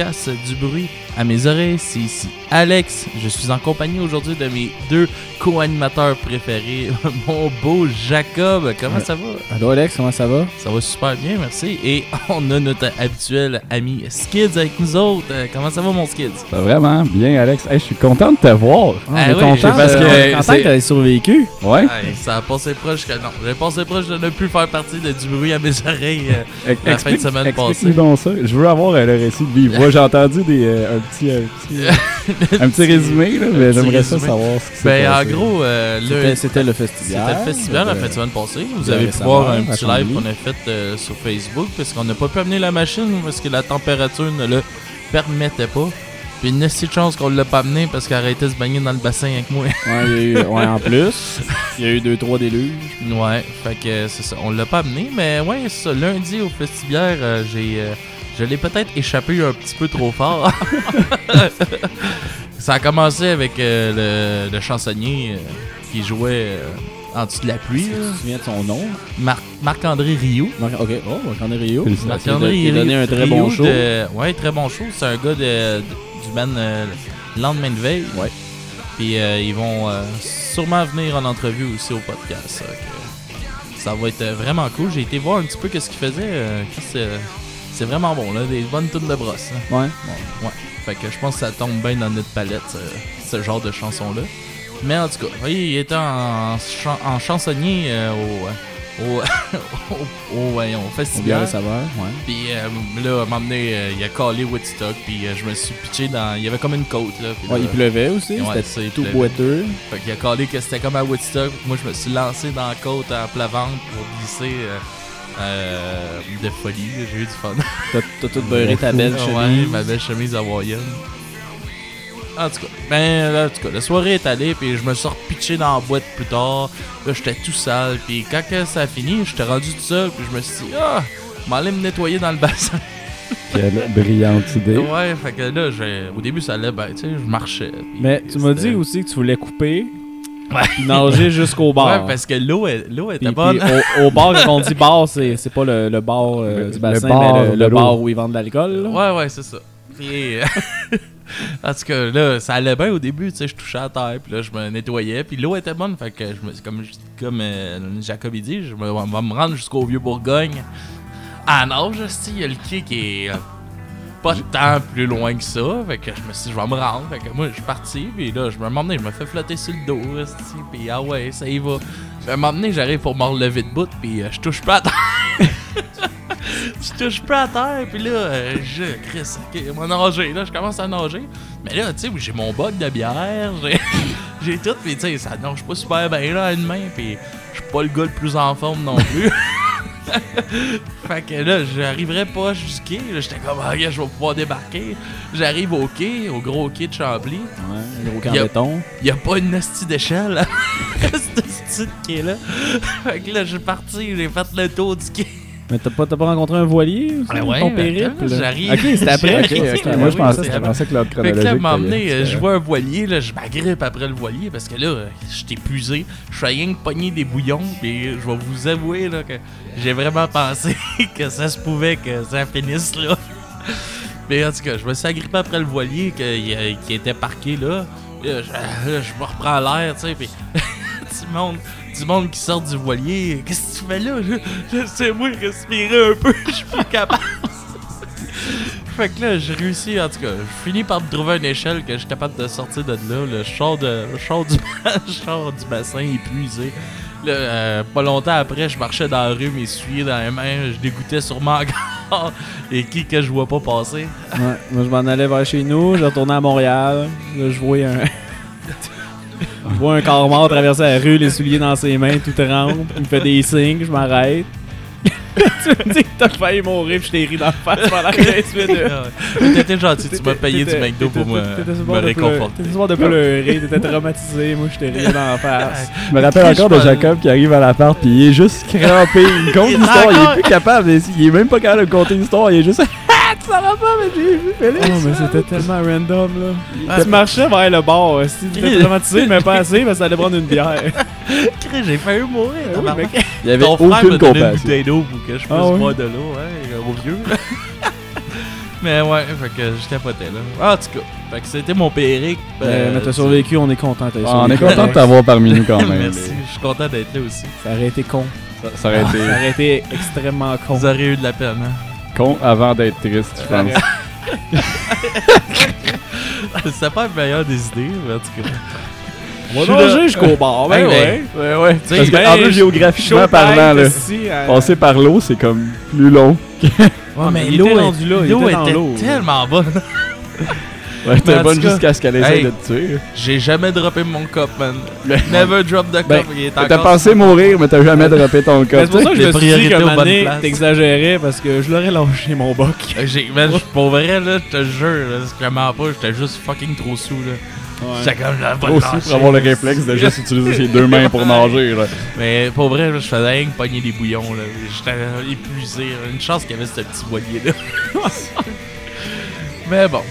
podcast du bruit à mes oreilles. C'est ici Alex. Je suis en compagnie aujourd'hui de mes deux co-animateurs préférés, mon beau Jacob. Comment ça va? Allô Alex, comment ça va? Ça va super bien, merci. Et on a notre habituel ami Skids avec nous autres. Euh, Comment ça va, mon Skids? Ça va vraiment bien, Alex. Hey, je suis content de te voir. Ah est oui, content parce que, content que survécu. Ouais. Hey, ça a passé proche que non. J'ai passé proche de ne plus faire partie de du bruit à mes oreilles. euh, la fin de semaine passée. donc ça. Je veux avoir euh, le récit de vive voix. J'ai entendu des, euh, petit, un petit, un petit résumé, là, mais j'aimerais ça savoir ce qui Ben, en gros, euh, C'était le, c'était le festival. C'était le festival la fin de semaine passée. Vous avez pu voir un petit live qu'on a fait euh, sur Facebook parce qu'on n'a pas pu amener la machine parce que la température ne le permettait pas. Puis une petite chance qu'on l'a pas amené parce qu'elle arrêtait de se baigner dans le bassin avec moi. Ouais, il y a eu, ouais, en plus, il y a eu deux, trois déluges. ouais, fait que euh, c'est ça. On l'a pas amené, mais ouais, c'est ça. Lundi au festival, euh, j'ai. Je l'ai peut-être échappé un petit peu trop fort. ça a commencé avec euh, le, le chansonnier euh, qui jouait euh, en dessous de la pluie. Tu là. te souviens de son nom? Mar- Marc-André. Marc- Ok, oh, ai Rio. Marc-André Il a donné un très bon show. de- Ouais, très bon show. C'est un gars de, de- du band euh, Lendemain de veille. Ouais. Puis euh, ils vont euh, sûrement venir en entrevue aussi au podcast. ça, va être vraiment cool. J'ai été voir un petit peu qu'est-ce qu'il faisait. euh, Chris, euh, c'est vraiment bon, là. Des bonnes tunes de brosse. hein. Ouais. Ouais. Fait que je pense que ça tombe bien dans notre palette, ce, ce genre de chanson-là. Mais en tout cas, oui, il était en, chan- en chansonnier euh, au, au, au, au, voyons, au Au festival. et saveur, ouais. Puis euh, là, à donné, euh, il a collé Woodstock, puis euh, je me suis pitché dans. Il y avait comme une côte, là. puis Ouais, là, il pleuvait aussi, Ouais, c'était tout pleuvait. boiteux. Fait qu'il a collé que c'était comme à Woodstock. Moi, je me suis lancé dans la côte en plavante pour glisser euh, de folie. J'ai eu du fun. T'as tout beurré ta belle Ouais, chemise. ma belle chemise hawaïenne. En tout cas, ben, là, en tout cas, la soirée est allée, puis je me suis repitché dans la boîte plus tard. Là, j'étais tout sale, puis quand que ça a fini, j'étais rendu tout seul, puis je me suis dit, ah, je m'en allais me nettoyer dans le bassin. Quelle brillante idée. ouais, fait que là, j'ai- au début, ça allait, ben, tu sais, je marchais. Mais tu m'as dit aussi que tu voulais couper, Ouais. nager jusqu'au bar. Ouais, parce que l'eau, est- l'eau était Puis, bonne. puis au, au bar, quand on dit bar, c'est c'est pas le, le bar euh, Le- du le bassin, bar mais le, le bar où ils vendent de l'alcool. là. Ouais, ouais, c'est ça. Puis, euh, en tout cas, là, ça allait bien au début, tu sais, je touchais à terre, puis là, je me nettoyais, puis l'eau était bonne, fait que, je me, comme, je- comme euh, Jacob il dit, je me, on va me rendre jusqu'au Vieux-Bourgogne. À nage, hostie, il y a le quai qui est euh, pas tant plus loin que ça, fait que je me suis dit, je vais me rendre, fait que moi, je suis parti, puis là, je me m'emmener, je me fais flotter sur le dos, hostie, puis ah ouais, ça y va. Moment donné, j'arrive pour me relever de bout, puis euh, je touche pas à terre. je touche pas à terre, puis là, euh, je, Chris, ok, va nager, là, je commence à nager. Mais là, tu sais, j'ai mon bug de bière, j'ai, j'ai tout, puis tu sais, ça nage pas super bien, là, à une main, puis je suis pas le gars le plus en forme non plus. fait que là, j'arriverais pas jusqu'au quai, là, j'étais comme, ah, je vais pouvoir débarquer. J'arrive au quai, au gros quai de Chambly. Ouais, gros a- béton. Y a pas une hostie d'échelle à ce petit quai là. Fait que là, je suis parti, j'ai fait le tour du quai. Mais t'as pas, t'as pas rencontré un voilier aussi, Ah ouais, ton ben, périple? j'arrive- Ok, c'était après. Ok, J'arrive. ok. Oui, Moi, je pensais, que Fait que chronologique. était- emmené, euh, je vois un voilier, là, je m'agrippe après le voilier parce que là, suis épuisé. Je suis rien que pogner des bouillons, puis je vais vous avouer là, que j'ai vraiment pensé que ça se pouvait que ça finisse là. Mais en tout cas, je me suis agrippé après le voilier que- qui était parqué là. Là, je, me reprends l'air, tu sais, puis du monde, du monde qui sort du voilier. Qu'est-ce que tu fais là? Laissez-moi respirer un peu, je suis plus capable. Fait que là, j'ai réussi, en tout cas, je finis par me trouver une échelle que je suis capable de sortir de là. Le char, de, du, du bassin épuisé. Là, euh, pas longtemps après, je marchais dans la rue, m'essuyais dans les mains, je dégoûtais sûrement encore. Et qui que je vois pas passer? Ouais, moi, je m'en allais vers chez nous, je retournais à Montréal. Là, je voyais un. Je vois un corps mort traverser la rue, les souliers dans ses mains, tout trempe. Il me fait des signes, je m'arrête. tu me dis que t'as failli mourir, puis je t'ai ri dans la face pendant 15 minutes. Ah. T'étais gentil, tu m'as payé du McDo pour me, t'étais sur le me bord de pleurer- réconforter. T'étais bord de pleurer, t'étais traumatisé, moi je t'ai ri dans la face. Je me rappelle encore de Jacob qui arrive à l'appart puis il est juste crampé. Il compte l'histoire, il est plus capable. Il est même pas capable de compter l'histoire. Il est juste. Ah, tu sauras pas, mais j'ai vu Félix. Oh, mais c'était tellement random là. Ah, tu marchais vers le bar, si tu étais traumatisé, mais pas assez, parce que ça allait prendre une bière. J'ai failli mourir. Oui, tabarnak. mec. Il y avait Ton frère aucune me donnait une bouteille d'eau pour que je puisse Ah ouais? boire de l'eau, ouais, au vieux. Mais ouais, fait que je capotais là. Ah, en tout cas, fait que c'était mon. Mais, euh, mais t'as survécu, on est content. t'as Ah, on est content de t'avoir parmi nous quand même. Merci, je suis content d'être là aussi. Ça aurait été con. Ça, ça aurait été Ça aurait été extrêmement con. Vous aurez eu de la peine, hein? Con avant d'être triste, je pense. C'était pas le meilleur des idées, mais en tout cas. On Je suis va là. nager jusqu'au bord. Ben ouais. Ouais, ouais. Tu sais, Parce que, ben, en plus, géographiquement parlant, là, euh, passer par l'eau, c'est comme plus long. Ouais, mais il l'eau était est- était dans était l'eau. tellement bonne. Ouais, t'es bonne jusqu'à ce qu'elle essaie hey. de te tuer. J'ai jamais droppé mon cup, man. Never drop the cup. Ben, il est T'as pensé mourir, mais t'as jamais droppé ton corps. c'est pour ça que je me suis dit qu'à t'exagérais parce que je l'aurais lâché mon boc. Euh, J'ai, man, pour vrai, là, je te jure, là, c'est vraiment pas, j'étais juste fucking trop sous, là. J'étais comme, là, pas aussi pour avoir le réflexe de juste utiliser ses deux mains pour nager. Là. Mais pour vrai, là, je faisais rien que pogner des bouillons, là. J'étais épuisé, là. Une chance qu'il y avait ce petit voilier-là. Mais bon.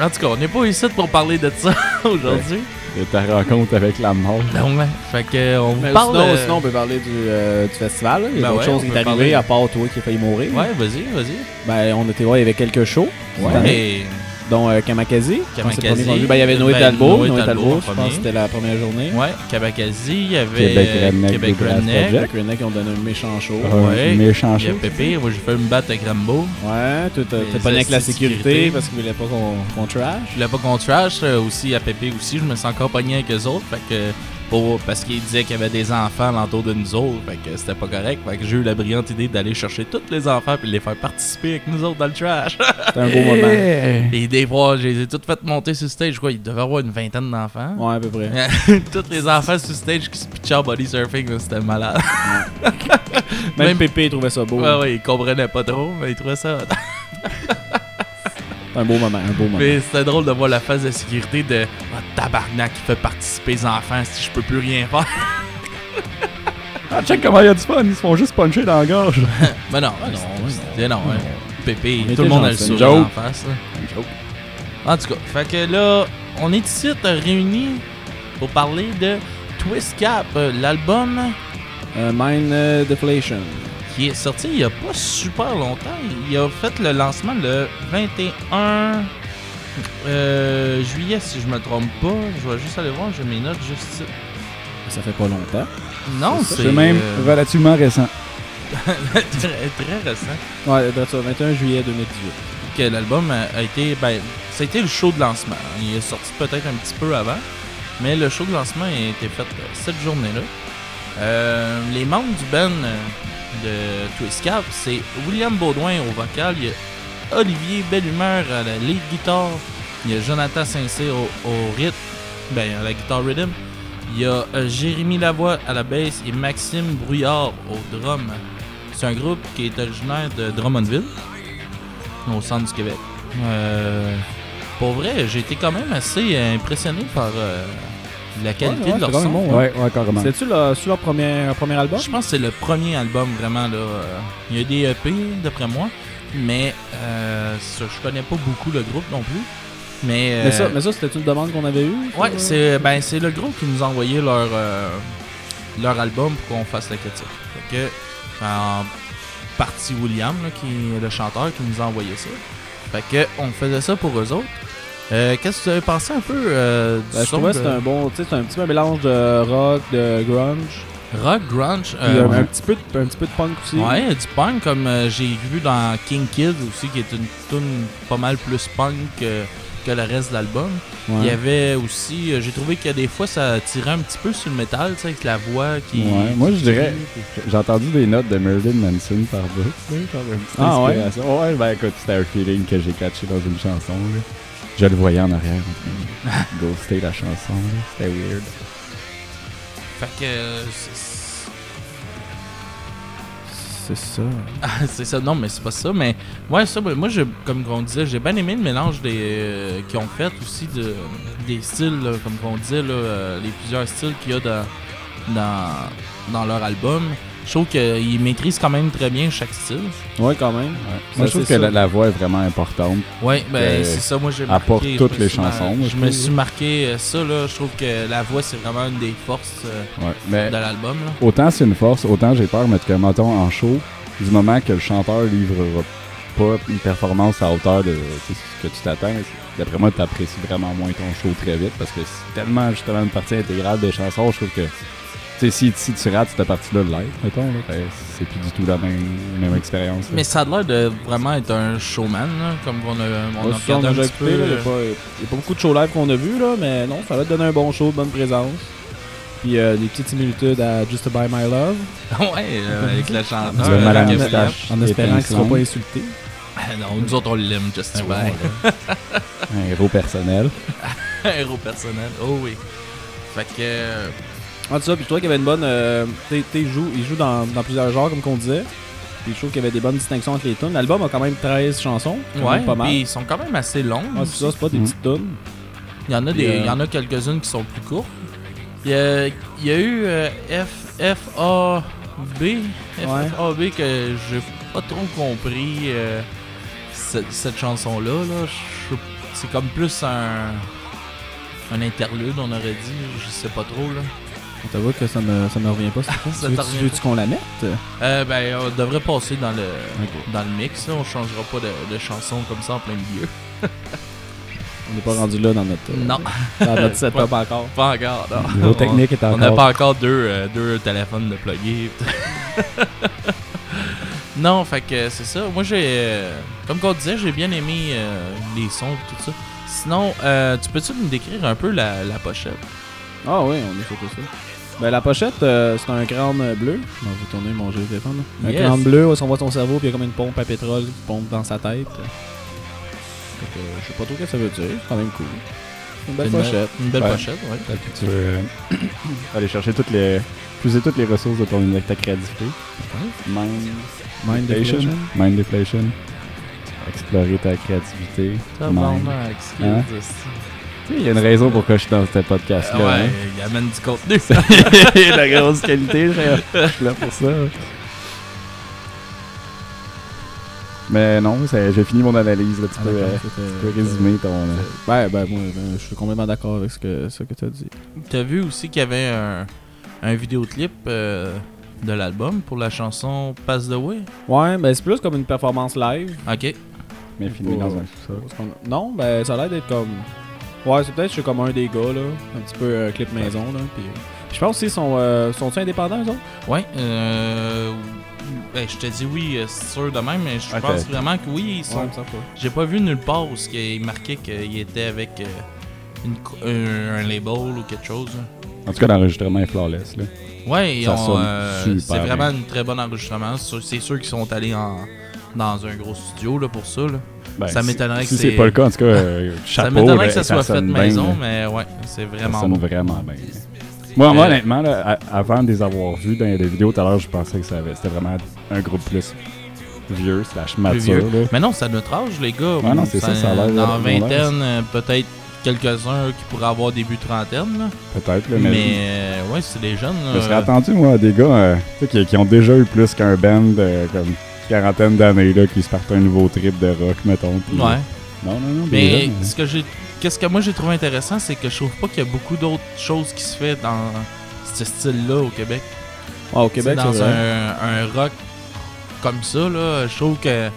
En tout cas, on n'est pas ici pour parler de ça aujourd'hui. De ta rencontre avec la mort. Non, mais. Fait que, on vous Mais parle. sinon, euh, sinon, on peut parler du, euh, du festival. là. Il y a Ben d'autres ouais, choses on qui est parler. arrivé à part toi qui a failli mourir. Ouais, vas-y, vas-y. Ben, on était ouais, il y avait quelques shows. Ouais. Dont euh, Kamakazi. Kamakazi. Ben, il y avait Noé Ben, Talbot. Noé Noé Talbot Talbot, en je pense que c'était la première journée. Ouais, Kabakazi, il y avait Québec Redneck Québec Redneck. Les Redneck, qui ont donné un méchant show. Un Ouais. méchant Il y a chaud. Pépé, moi j'ai fait me battre avec Rambo. Ouais, Les t'es pas avec la sécurité sécurité. parce qu'ils voulaient pas qu'on qu'on trash. Je voulais pas qu'on trash, euh, aussi à Pépé aussi, je me sens encore pogné avec eux autres, fait que pour, parce qu'ils disaient qu'il y avait des enfants alentour de nous autres, fait que c'était pas correct, fait que j'ai eu la brillante idée d'aller chercher tous les enfants puis les faire participer avec nous autres dans le trash. C'était un beau moment. Et des fois, je les ai tous fait monter sur stage, quoi, il devait y avoir une vingtaine d'enfants. Ouais, à peu près. tous les enfants sur stage qui se pitchaient en body surfing, c'était malade. Même, Même- Pépé trouvait ça beau. Ouais, ouais, ils comprenaient pas trop, mais ils trouvaient ça. Un beau moment, un beau moment. Mais c'était drôle de voir la phase de sécurité de Ah, tabarnak qui fait participer les enfants si je peux plus rien faire. Ah, check comment il y a du fun. Ils se font juste puncher dans la gorge. Mais non, non, non, hein. Pépé, tout le monde a le sourire en face. là. En tout cas, fait que là, on est ici réunis pour parler de Twist Cap, euh, l'album Euh, Mind euh, Deflation. Qui est sorti il y a pas super longtemps. Il a fait le lancement le 21 euh, juillet, si je me trompe pas. Je vais juste aller voir, j'ai mes notes juste ici. Ça fait pas longtemps. Non, C'est c'est même euh, relativement récent. très, très récent. Ouais, c'est ça, 21 juillet 2018. Que l'album a, été. Ben, ça a été le show de lancement. Il est sorti peut-être un petit peu avant. Mais le show de lancement a été fait euh, cette journée-là. Euh, les membres du band euh, de Twist Cap, c'est William Baudouin au vocal, il y a Olivier Bellumeur à la lead guitare, il y a Jonathan Saint-Cyr au, au rythme, ben à la guitare rhythm, il y a euh, Jérémy Lavoie à la basse et Maxime Brouillard au drum. C'est un groupe qui est originaire de Drummondville, au centre du Québec. Euh, pour vrai, j'ai été quand même assez impressionné par euh, la qualité Ouais, ouais, de leur son. Ouais, ouais, carrément. C'est-tu leur, leur premier, premier album? Je pense que c'est le premier album vraiment là. euh, Il y a des EP d'après moi, mais euh, ça, je connais pas beaucoup le groupe non plus. Mais, euh, Mais ça, mais ça c'était une demande qu'on avait eue? ouais, c'est ben c'est le groupe qui nous a envoyé leur euh, leur album pour qu'on fasse la critique. Fait que en partie William là, qui est le chanteur qui nous a envoyé ça. Fait que on faisait ça pour eux autres. Euh, Qu'est-ce que vous avez pensé un peu euh, du Ben, je son trouvais que c'était un bon, tu sais, c'est un petit peu un mélange de rock, de grunge, rock grunge puis euh, un, ouais. un petit peu de, un petit peu de punk aussi. Ouais, du punk comme euh, j'ai vu dans King Kid aussi, qui est une tune pas mal plus punk que, que le reste de l'album. Ouais. Il y avait aussi, euh, j'ai trouvé que des fois ça tirait un petit peu sur le métal, tu sais, avec la voix qui. Ouais, moi, je dirais-. J'ai entendu des notes de Marilyn Manson par bout. Ah ouais? ouais? ben écoute, c'était un feeling que j'ai catché dans une chanson. Là. Je le voyais en arrière en train de ghoster la chanson. C'était weird. Fait que. c'est- C'est ça. Ah, c'est ça, non, mais c'est pas ça. Mais ouais, ça, moi, je, comme on disait, j'ai bien aimé le mélange des euh, qu'ils ont fait aussi de, des styles, là, comme on disait, là, euh, les plusieurs styles qu'il y a dans, dans, dans leur album. Je trouve qu'ils maîtrisent quand même très bien chaque style. Ouais, quand même. Moi, je trouve que la, voix est vraiment importante. Ouais, ben c'est ça, moi j'ai marqué. apporte toutes les mar- chansons, Je me suis marqué euh, ça, là. Je trouve que la voix, c'est vraiment une des forces euh, Ouais. Mais de l'album, là. autant c'est une force, autant j'ai peur, mais que, mettons, en show, du moment que le chanteur livrera pas une performance à hauteur de tu ce que tu t'attends, d'après moi, t'apprécies vraiment moins ton show très vite parce que c'est tellement justement une partie intégrale des chansons, je trouve que tu sais, si, si tu rates cette partie-là de live, mettons, là, ben, c'est plus du tout la même, même expérience. Mais ça a l'air de vraiment être un showman, là, comme on a, on a on un petit peu. il n'y euh, a, pas- il y a pas beaucoup de shows live qu'on a vu là, mais non, ça va te donner un bon show, bonne présence. Puis euh, des petites similitudes à Just to Buy My Love, ouais, euh, avec le chanteur. Du euh, mal à Kevin moustache. en espérant qu'il ne sera étincelante. pas insulté. Ah non, nous autres on l'aime, Just Ah ouais. Bye. Un héros personnel. Héros personnel. Oh oui. Fait que. En tout ça, puis je trouvais qu'il y avait une bonne. Euh, tu sais, il joue, il joue dans, dans plusieurs genres, comme qu'on disait. Puis je trouve qu'il y avait des bonnes distinctions entre les tunes. L'album a quand même 13 chansons. Ouais, pas mal. puis ils sont quand même assez longs. Ouais, c'est ça, c'est pas des Mm. petites tunes. Il y en a, des, euh, il y en a quelques-unes qui sont plus courtes. Il y a, il y a eu euh, F, FAB, FAB que j'ai pas trop compris euh, cette, cette chanson-là. Là. C'est comme plus un, un interlude, on aurait dit. Je sais pas trop. Là. On t'avoue que ça me, ça me revient pas. Ça veux, veux-tu qu'on la mette? Euh, ben, on devrait passer dans le, dans le mix. Là. On changera pas de, de chanson comme ça en plein milieu. On n'est pas rendu là dans notre, euh, Non, dans notre setup encore. pas encore. non. Niveau technique est On n'a pas encore deux, euh, deux téléphones de plugués. non, fait que c'est ça. Moi, j'ai. euh, comme qu'on disait, j'ai bien aimé euh, les sons et tout ça. Sinon, euh, tu peux-tu me décrire un peu la, la pochette? Ah oui, on est sur tout ça. Ben, la pochette, euh, c'est un crâne bleu. Je vais tourner mon jeu de téléphone. là. Un Yes. crâne bleu où on voit son cerveau, puis il y a comme une pompe à pétrole qui pompe dans sa tête. Fait que, je sais pas trop ce que ça veut dire. C'est quand même cool. Une belle Une- pochette. Une belle Ouais. pochette, ouais. Peut-être que tu veux euh, aller chercher toutes les. Puiser toutes les ressources de ton de ta créativité. Mind. Mind Deflation. Mind Deflation. Explorer ta créativité. Mind. Tabarnak, Hein? Tu il y a une raison pourquoi je suis dans ce podcast-là. ouais, hein. il amène du contenu. la grosse qualité, je je suis là pour ça. Mais non, j'ai fini mon analyse. Là. Tu, Ah, peux, euh, tu peux résumer ton. euh, Ben, ben, moi, ben, je suis complètement d'accord avec ce que, ce que tu as dit. T'as vu aussi qu'il y avait un, un vidéoclip euh, de l'album pour la chanson Pass the Way? Ouais, ben, c'est plus comme une performance live. Ok. mais filmé dans un sous-sol. Non, ben, ça a l'air d'être comme. Ouais, c'est peut-être je suis comme un des gars, là. Un petit peu euh, clip maison, là. Puis, euh, je pense aussi, ils sont, euh, sont-ils indépendants, eux autres? Ouais, euh. Ben, je te dis oui, euh, c'est sûr de même, mais je pense vraiment que oui, ils sont. Ouais. J'ai pas vu nulle part où il marquait qu'il était avec euh, une un, un label ou quelque chose. là. En tout cas, l'enregistrement est flawless. Là. Ouais, ils Ça ont, sonne euh, super c'est vraiment un très bon enregistrement. C'est sûr- C'est sûr qu'ils sont allés en, dans un gros studio là, pour ça. Là. Ben, Ça si- m'étonnerait que Si c'est- pas le cas, en tout cas, euh, ça chapeau. m'étonnerait que ça soit fait sonne bien, maison, mais ouais, c'est Ça vraiment sonne bon. vraiment bien. Moi, moi Euh, honnêtement, là, avant de les avoir vus dans les vidéos tout à l'heure, je pensais que ça c'était vraiment un groupe plus vieux, slash mature. vieux. Mais non, c'est à notre âge, les gars. Ouais, non, c'est ça, ça a l'air- Dans vingtaine, euh, peut-être quelques-uns qui pourraient avoir début trentaine. Là. Peut-être, Mais, mais. euh, ouais, c'est des jeunes. Je serais euh, attendu, moi, à des gars euh, qui, qui ont déjà eu plus qu'un band euh, comme quarantaine d'années, là, qui se partent un nouveau trip de rock, mettons. Ouais. Non, non, non. Mais jeunes, ce que j'ai, qu'est-ce que moi j'ai trouvé intéressant, c'est que je trouve pas qu'il y a beaucoup d'autres choses qui se fait dans ce style-là au Québec. Ouais, au Québec, dans c'est vrai. un, un rock comme ça, là, je trouve que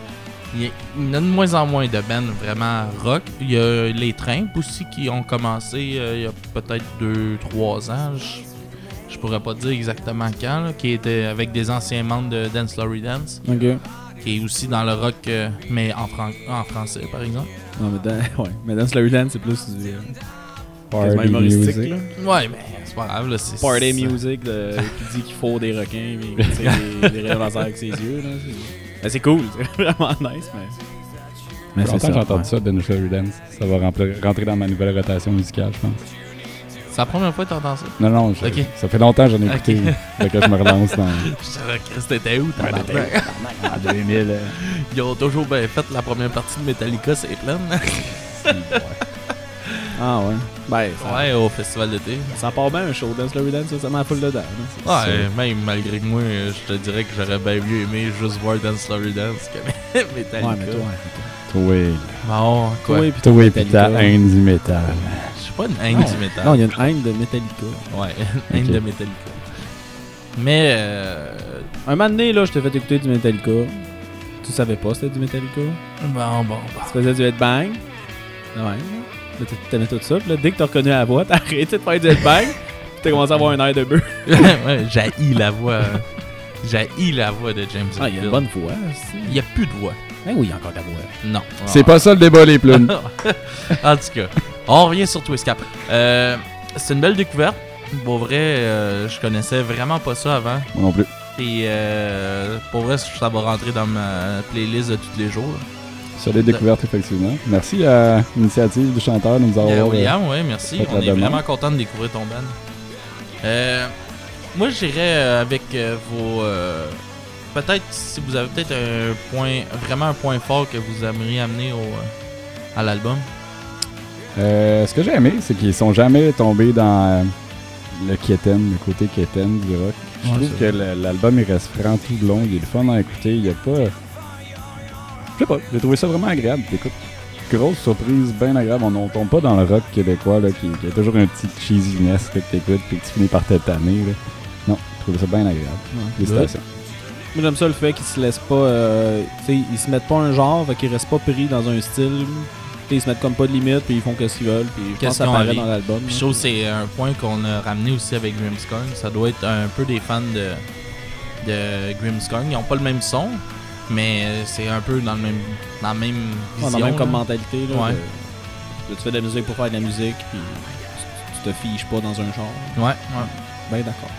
il y, a- y de moins en moins de bands vraiment rock. Il y a les Trimps aussi qui ont commencé euh, il y a peut-être 2-3 ans. Je, je pourrais pas dire exactement quand, là, qui était avec des anciens membres de Dance Laurie Dance, Ok. qui est aussi dans le rock, euh, mais en, fran- en français par exemple. Non, mais dans, ouais. mais dans Slurry Dance, c'est plus du. euh, quasiment Party humoristique, music. là. Ouais, mais c'est pas grave, là. C'est, Party music de- qui dit qu'il faut des requins, mais qui tire des, des rayons laser avec ses yeux. Là. C'est, ben, c'est cool, c'est vraiment nice, mais. Mais c'est longtemps que j'ai entendu ouais. ça, de Nashville Dance. Ça va rentrer dans ma nouvelle rotation musicale, je pense. C'est la première fois que t'entends ça. Non, non, je- ça fait longtemps que j'en ai écouté. Fait que je me relance dans. Je savais, Chris, t'étais où, Ouais, tabarnak? t'étais- en 2000. euh, Ils ont toujours bien fait la première partie de Metallica, c'est plein. Ah ouais. Ben, ça, ouais, au festival d'été. ça part bien un show dans Slurry Dance, ça, ça m'a full dedans. Ouais, même malgré que moi, je te dirais que j'aurais bien mieux aimé juste voir Dance Slurry Dance que Metallica. Ouais, mais toi, Toi, Bon, quoi? toi, toi, suis pas une haine Non. du métal. Non, il y a une haine de Metallica. Ouais, une haine de Metallica. Mais, euh, Un moment donné, là, je t'ai fait écouter du Metallica. Tu savais pas c'était du Metallica? Bon, bon, bon. Tu faisais du headbang? Ouais. Là, t'aimais tout ça. Puis là, dès que t'as reconnu la voix, t'as arrêté de faire du headbang. puis t'as commencé à avoir un air de bœuf. ouais, j'ai la voix. J'ai la voix de James Ah, il y a une bonne voix. aussi. Il y a plus de voix. Ah oui, il y a encore de la voix. Non. C'est pas ça le débat, les plumes. en tout cas, on revient sur Twistcap. Euh, c'est une belle découverte. Pour vrai, euh, je connaissais vraiment pas ça avant. Moi non plus. Et euh, pour vrai, ça va rentrer dans ma playlist de tous les jours. Sur les découvertes, effectivement. Merci à l'initiative du chanteur de nous avoir. euh, William, ouais, merci. On est demande. vraiment content de découvrir ton band. Euh, moi, j'irais avec vos. peut-être si vous avez peut-être un point, vraiment un point fort que vous aimeriez amener au, euh, à l'album. Euh, ce que j'ai aimé, c'est qu'ils sont jamais tombés dans euh, le Keten, le côté Keten du rock. Je Ouais, trouve que l'album il reste franc tout le long, il est le fun à écouter, il y a pas. Je sais pas, j'ai trouvé ça vraiment agréable. Écoute, grosse surprise, bien agréable. On ne tombe pas dans le rock québécois là, qui, qui a toujours un petit cheesiness là, que t'écoutes puis que tu finis par te tanner. là. Non, j'ai trouvé ça bien agréable. Félicitations. Moi, j'aime ça le fait qu'ils se laissent pas. euh, tu sais, ils se mettent pas un genre, qu'ils restent pas pris dans un style. Ils se mettent comme pas de limite, puis ils font ce qu'ils veulent, puis je pense Qu'est-ce que ça apparaît dans l'album. Je trouve que c'est un point qu'on a ramené aussi avec Grimmscorn. Ça doit être un peu des fans de, de Grimmscorn. Ils ont pas le même son, mais c'est un peu dans le même dans la même Ouais, vision. dans même comme là. mentalité. Là, Ouais. de- de- tu fais de la musique pour faire de la musique, puis tu, tu te fiches pas dans un genre. Ouais, ouais. Ben d'accord.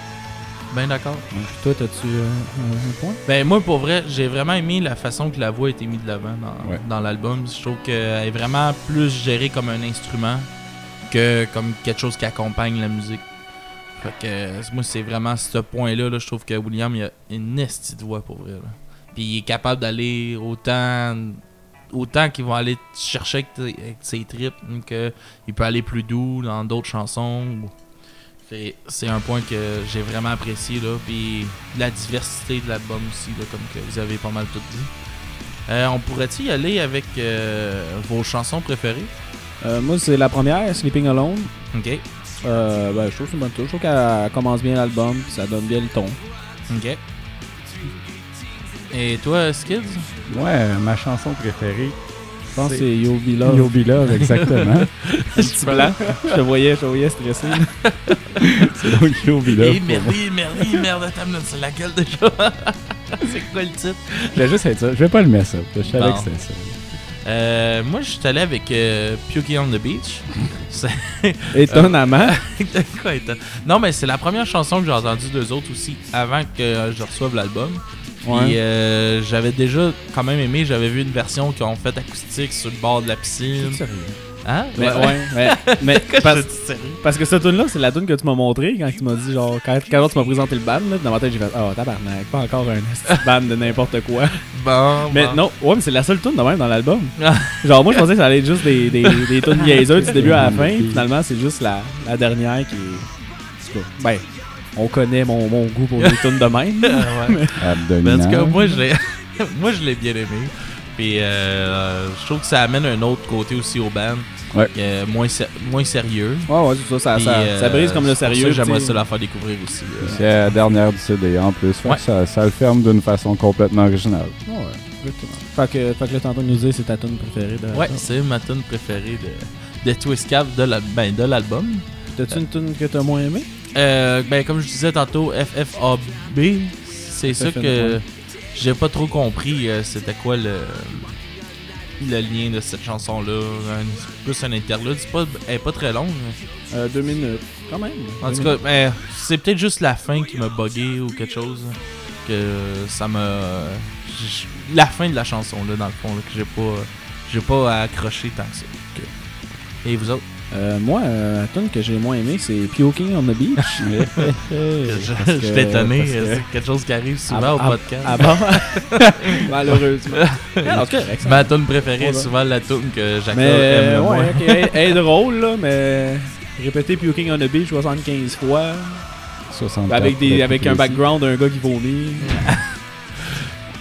Ben d'accord. Toi, t'as-tu euh, un, point? Ben moi pour vrai, j'ai vraiment aimé la façon que la voix a été mise de l'avant dans, Ouais. dans l'album. Je trouve qu'elle est vraiment plus gérée comme un instrument que comme quelque chose qui accompagne la musique. Fait que euh, moi c'est vraiment ce point-là, là, je trouve que William il a une estie de voix pour vrai. là. Puis il est capable d'aller autant autant qu'ils vont aller chercher avec, ses tripes que il peut aller plus doux dans d'autres chansons. C'est un point que j'ai vraiment apprécié là, puis la diversité de l'album aussi, là, comme que vous avez pas mal tout dit. Euh, on pourrait-il y aller avec euh, vos chansons préférées? Euh, Moi, c'est la première, Sleeping Alone. Ok, Euh, ben, je trouve que c'est une bonne touche. Je trouve qu'elle commence bien l'album, puis ça donne bien le ton. ok. Et toi, Skids? Ouais, ma chanson préférée. Je pense que C'est c'est Yo Be Love. Yo Be Love, exactement. Un petit blanc. je te voyais, je te voyais stressé. c'est donc Yo Be Love. Et pour moi. merde, merde, merde, attends, c'est laquelle déjà C'est quoi le titre? Je voulais juste être ça. Je vais pas le mettre ça. Je savais Bon. que c'était ça. euh, Moi, je suis allé avec euh, Pukie on the Beach. Étonnamment. Non, mais c'est la première chanson que j'ai entendue d'eux autres aussi avant que euh, je reçoive l'album. Puis Ouais. euh, j'avais déjà quand même aimé, j'avais vu une version qu'ils ont faite acoustique sur le bord de la piscine. Hein? Mais ouais, mais, mais parce, sérieux? parce que cette tune là c'est la tune que tu m'as montré quand tu m'as dit genre quand, quand tu m'as présenté le band là, dans ma tête j'ai fait oh tabarnak, pas encore un esti de band de n'importe quoi. Bon, Mais bon. non, ouais, mais c'est la seule tune de même dans l'album. Ah. Genre moi je pensais que ça allait être juste des des des tunes niaiseuses du début à la fin, finalement c'est juste la, la dernière qui est ben on connaît mon, mon goût pour les tunes de même. Ah, ouais. Mais en tout cas, moi, je l'ai, moi, je l'ai bien aimé. Puis euh, je trouve que ça amène un autre côté aussi au band. Ouais. euh, moins, moins sérieux. Ouais ouais, c'est ça ça, Puis, ça, euh, ça brise comme le sérieux. J'aimerais ça la faire découvrir aussi. euh. C'est la dernière du CD en plus. Ouais. ça, ça le ferme d'une façon complètement originale. Ouais, exactement. Fait que, fait que là, tantôt, nous dire c'est ta tune préférée de. Ouais, c'est ma tune préférée de, de Twist Cap de, la- ben, de l'album. T'as-tu une tune que t'as moins aimée? Euh, ben, comme je disais tantôt, FFAB, c'est ça que j'ai pas trop compris. euh, C'était quoi le, le lien de cette chanson-là Plus un interlude. C'est pas, elle est pas très longue. euh, Deux minutes. Quand même. En tout cas, ben, c'est peut-être juste la fin qui m'a bugué ou quelque chose. Que ça m'a. La fin de la chanson, là, dans le fond, là, que j'ai pas, j'ai pas accroché tant que ça. Et vous autres? Euh, moi, euh, la tune que j'ai moins aimée, c'est Puking on the Beach. Je, je étonné, c'est quelque chose qui arrive souvent au podcast. Ah bon Malheureusement. Correct. Ma tune préférée est souvent la tune que Jacob Mais, aime le ouais, moins. ok, elle, elle est drôle, là, mais. Répéter Puking on the Beach 75 fois. 64 Avec, des, avec un background d'un gars qui vomit.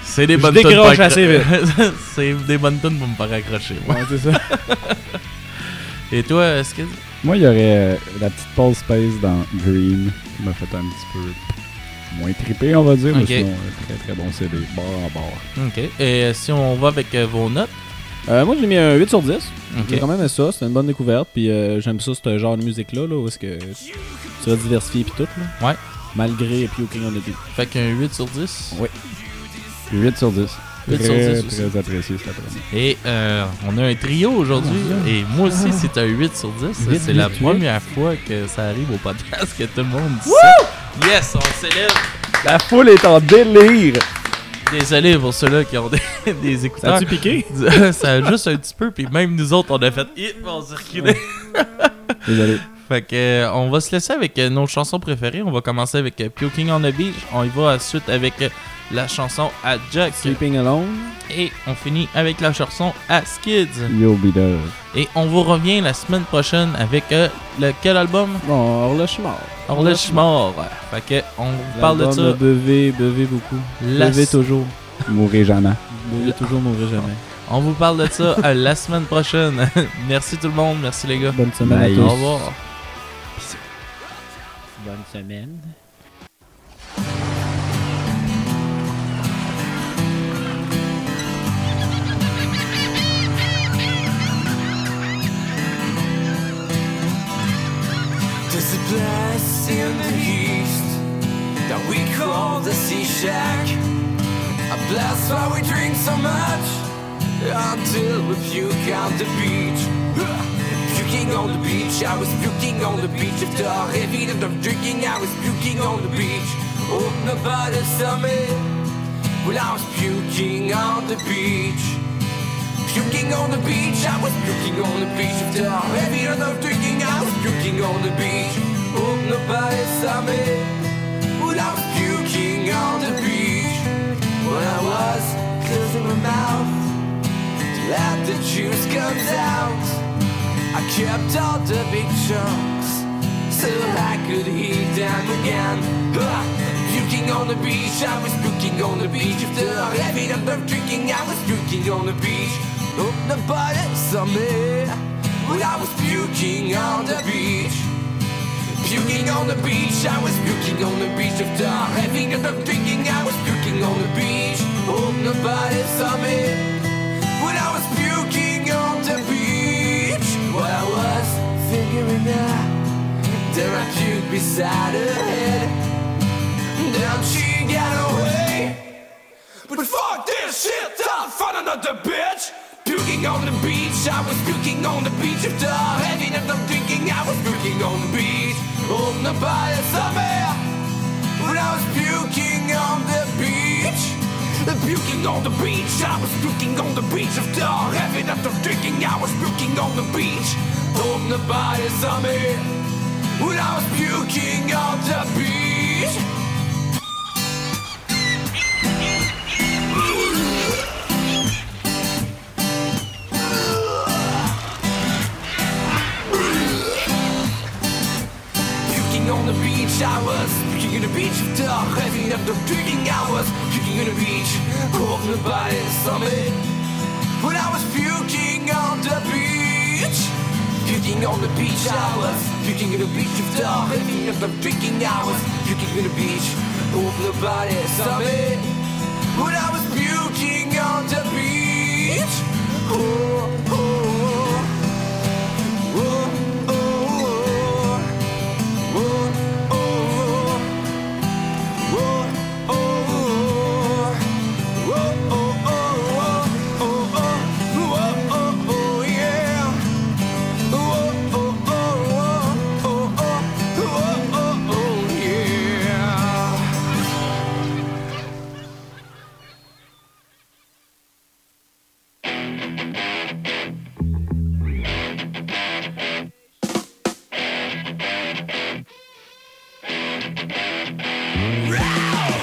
C'est des Je bonnes tunes assez c'est des bonnes tunes pour me faire accrocher. Ouais, c'est ça. Et toi, est-ce que. Moi, il y aurait euh, la petite Paul Space dans Green qui m'a fait un petit peu. moins trippé, on va dire. mais Ok. sinon, un très très bon CD. Bord en bord. Ok. Et euh, si on va avec euh, vos notes, Euh, moi, j'ai mis un 8 sur 10. J'ai ok. quand même ça. C'est une bonne découverte. Puis euh, j'aime ça, ce genre de musique-là, là, où est-ce que tu vas diversifier puis tout. Là. Ouais. Malgré Puking on the Beat. Fait qu'un 8 sur 10. 8 sur 10. 8 très, sur 10 aussi. très apprécié cet après-midi. Et euh, on a un trio aujourd'hui. Et moi aussi, c'est un 8 sur 10. Huit, C'est la première fois que ça arrive au podcast que tout le monde dit ça. Yes, on célèbre. La foule est en délire! Désolé pour ceux-là qui ont des, des Ça écouteurs. a-tu piqué? ça a juste un petit peu, puis même nous autres, on a fait hit, on s'est reculé. Désolé. Fait que, euh, on va se laisser avec euh, nos chansons préférées. On va commencer avec euh, Puking on the Beach. On y va ensuite avec la chanson à Jack. Sleeping Alone. Et on finit avec la chanson à Skids. You'll be there. Et on vous revient la semaine prochaine avec euh, le, quel album? Bon, Horloge mort. Mort. Fait que, on vous parle de ça. Buvez, buvez beaucoup. la Buvez s- toujours. Mourrez jamais. Buvez toujours, mourrez jamais. On vous parle de ça la semaine prochaine. merci tout le monde. Merci les gars. Bonne semaine Bye. à tous. Au revoir. Bonne semaine. There's a place in the east that we call the Sea Shack. A place where we drink so much until we puke on the beach. Puking on the beach, I was puking on the beach. After a heavy night of drinking, I was puking on the beach. Oh, nobody saw me when I was puking on the beach. Puking on the beach, I was puking on the beach. After a heavy night of drinking, I was puking on the beach. Oh, nobody saw me when I was puking on the beach. When I was closing my mouth to let the juice come out, I kept all the big chunks so I could eat them again. Ah, Puking on the beach, I was puking on the beach. After a heavy of drinking, I was puking on the beach. Oh, nobody saw me when I was puking on the beach. Puking on the beach, I was puking on the beach. After a heavy of drinking, I was puking on the beach. Oh, nobody saw me figuring there I puked beside her head. Then she got away. But fuck this shit, I'll find another bitch. Puking on the beach, I was puking on the beach. After heavy night of drinking, I was puking on the beach. Oh, nobody saw me when I was puking on the beach. Puking on the beach, I was puking on the beach. After heavy night of drinking, I was puking on the beach. Oh, nobody saw me when I was puking on the beach. On the beach, I was puking on the beach after heavy up the drinking. I was puking on the beach, hope nobody saw me. When I was puking on the beach, puking on the beach, I was puking on the beach after heavy up the drinking. I was puking on the beach, hope nobody saw me. When I was puking on the beach, oh, oh, oh, now.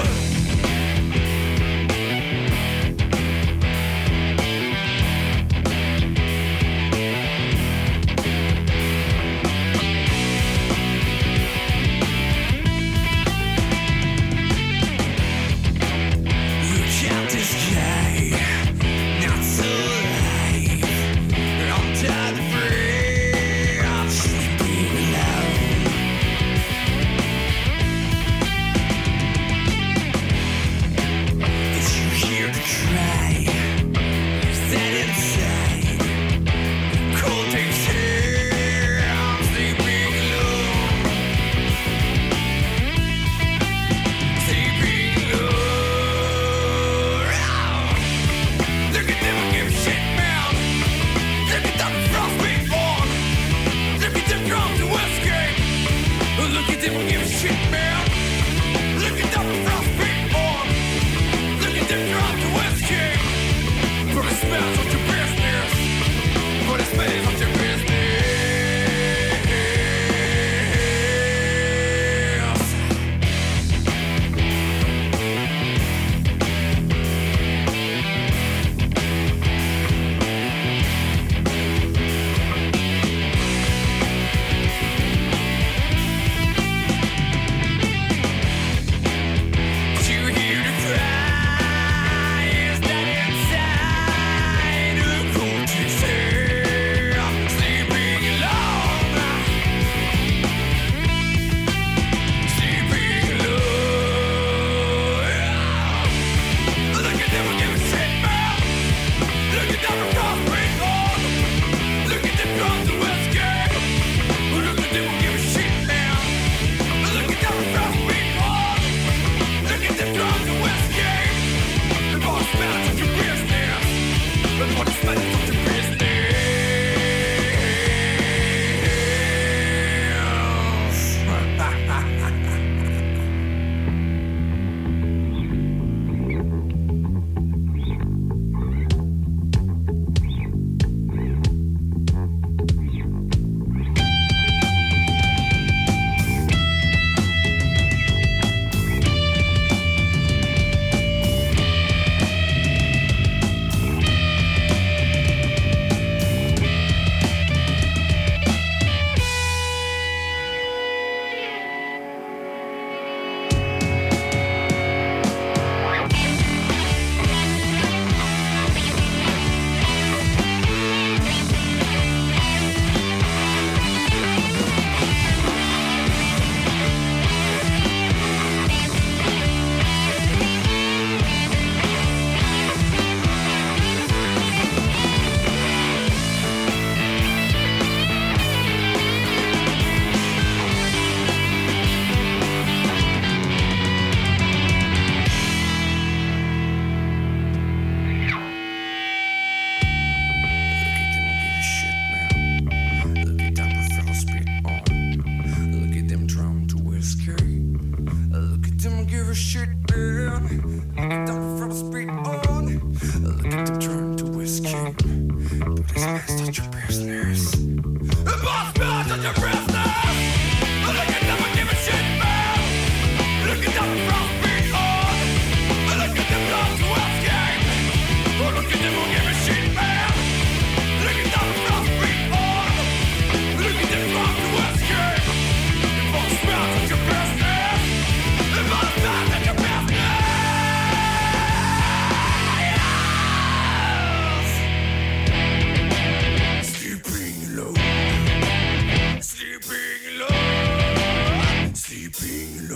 Being